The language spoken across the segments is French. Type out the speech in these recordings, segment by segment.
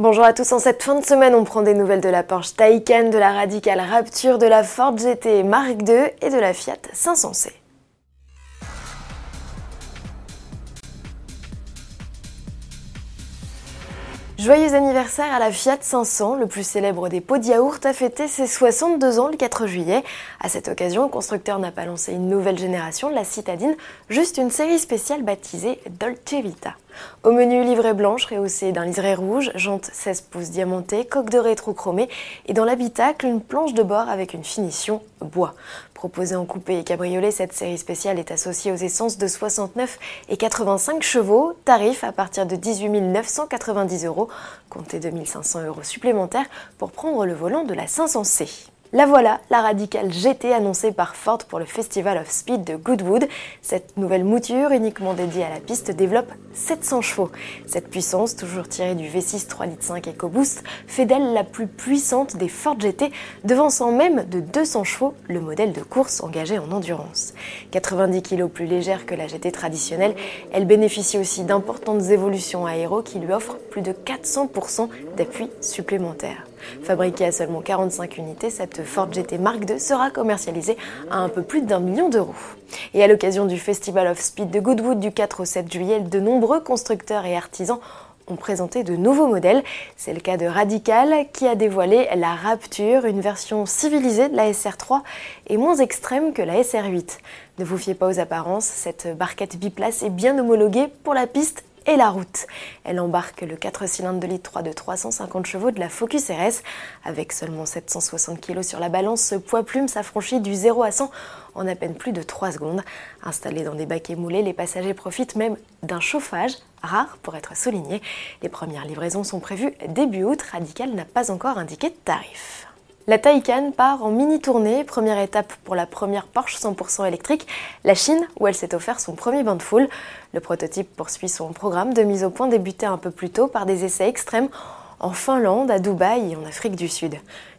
Bonjour à tous, en cette fin de semaine, on prend des nouvelles de la Porsche Taycan, de la Radical Rapture, de la Ford GT Mark II et de la Fiat 500C. Joyeux anniversaire à la Fiat 500, le plus célèbre des pots de yaourt a fêté ses 62 ans le 4 juillet. À cette occasion, le constructeur n'a pas lancé une nouvelle génération de la citadine, juste une série spéciale baptisée Dolce Vita. Au menu livrée blanche rehaussée d'un liseré rouge, jantes 16 pouces diamantées, coque de rétro chromée et dans l'habitacle une planche de bord avec une finition bois. Proposée en coupé et cabriolet, cette série spéciale est associée aux essences de 69 et 85 chevaux, tarif à partir de 18 990 euros, comptez 2500 euros supplémentaires pour prendre le volant de la 500C. La voilà, la radicale GT annoncée par Ford pour le Festival of Speed de Goodwood. Cette nouvelle mouture, uniquement dédiée à la piste, développe 700 chevaux. Cette puissance, toujours tirée du V6 3.5 litres EcoBoost, fait d'elle la plus puissante des Ford GT, devançant même de 200 chevaux le modèle de course engagé en endurance. 90 kg plus légère que la GT traditionnelle, elle bénéficie aussi d'importantes évolutions aéro qui lui offrent plus de 400% d'appui supplémentaire. Fabriquée à seulement 45 unités, cette Ford GT Mark II sera commercialisée à un peu plus d'un million d'euros. Et à l'occasion du Festival of Speed de Goodwood du 4 au 7 juillet, de nombreux constructeurs et artisans ont présenté de nouveaux modèles. C'est le cas de Radical qui a dévoilé la Rapture, une version civilisée de la SR3 et moins extrême que la SR8. Ne vous fiez pas aux apparences, cette barquette biplace est bien homologuée pour la piste et la route. Elle embarque le 4 cylindres de litre 3 de 350 chevaux de la Focus RS. Avec seulement 760 kg sur la balance, ce poids plume s'affranchit du 0 à 100 en à peine plus de 3 secondes. Installés dans des bacs émoulés, les passagers profitent même d'un chauffage rare pour être souligné. Les premières livraisons sont prévues début août. Radical n'a pas encore indiqué de tarif. La Taycan part en mini-tournée, première étape pour la première Porsche 100% électrique, la Chine, où elle s'est offert son premier bain de foule. Le prototype poursuit son programme de mise au point débuté un peu plus tôt par des essais extrêmes en Finlande, à Dubaï et en Afrique du Sud.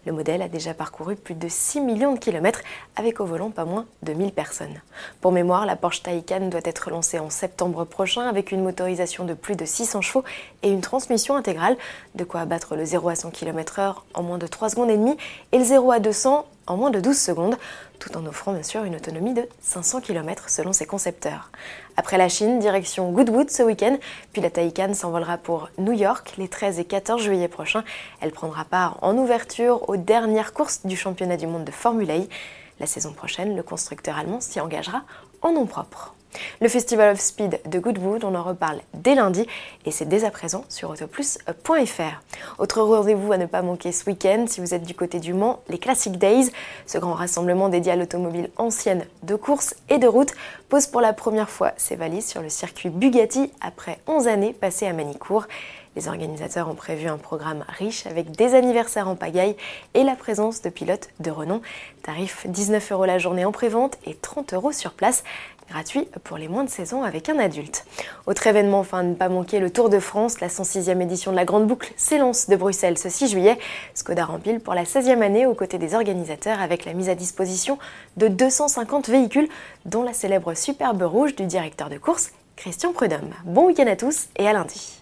Le modèle a déjà parcouru plus de 6 millions de kilomètres avec au volant pas moins de 1000 personnes. Pour mémoire, la Porsche Taycan doit être lancée en septembre prochain avec une motorisation de plus de 600 chevaux et une transmission intégrale, de quoi abattre le 0 à 100 km/h en moins de 3 secondes et demie et le 0 à 200 en moins de 12 secondes, tout en offrant bien sûr une autonomie de 500 km selon ses concepteurs. Après la Chine, direction Goodwood ce week-end, puis la Taycan s'envolera pour New York les 13 et 14 juillet prochains. Elle prendra part en ouverture aux dernières courses du championnat du monde de Formule E. La saison prochaine, le constructeur allemand s'y engagera en nom propre. Le Festival of Speed de Goodwood, on en reparle dès lundi et c'est dès à présent sur autoplus.fr. Autre rendez-vous à ne pas manquer ce week-end si vous êtes du côté du Mans, les Classic Days, ce grand rassemblement dédié à l'automobile ancienne de course et de route, pose pour la première fois ses valises sur le circuit Bugatti après 11 années passées à Manicourt. Les organisateurs ont prévu un programme riche avec des anniversaires en pagaille et la présence de pilotes de renom. Tarif 19 euros la journée en prévente et 30 euros sur place gratuit pour les moins de 16 ans avec un adulte. Autre événement, enfin, ne pas manquer le Tour de France, la 106e édition de la Grande Boucle s'élance de Bruxelles ce 6 juillet. Skoda rempile pour la 16e année aux côtés des organisateurs avec la mise à disposition de 250 véhicules, dont la célèbre Superbe Rouge du directeur de course, Christian Prudhomme. Bon week-end à tous et à lundi.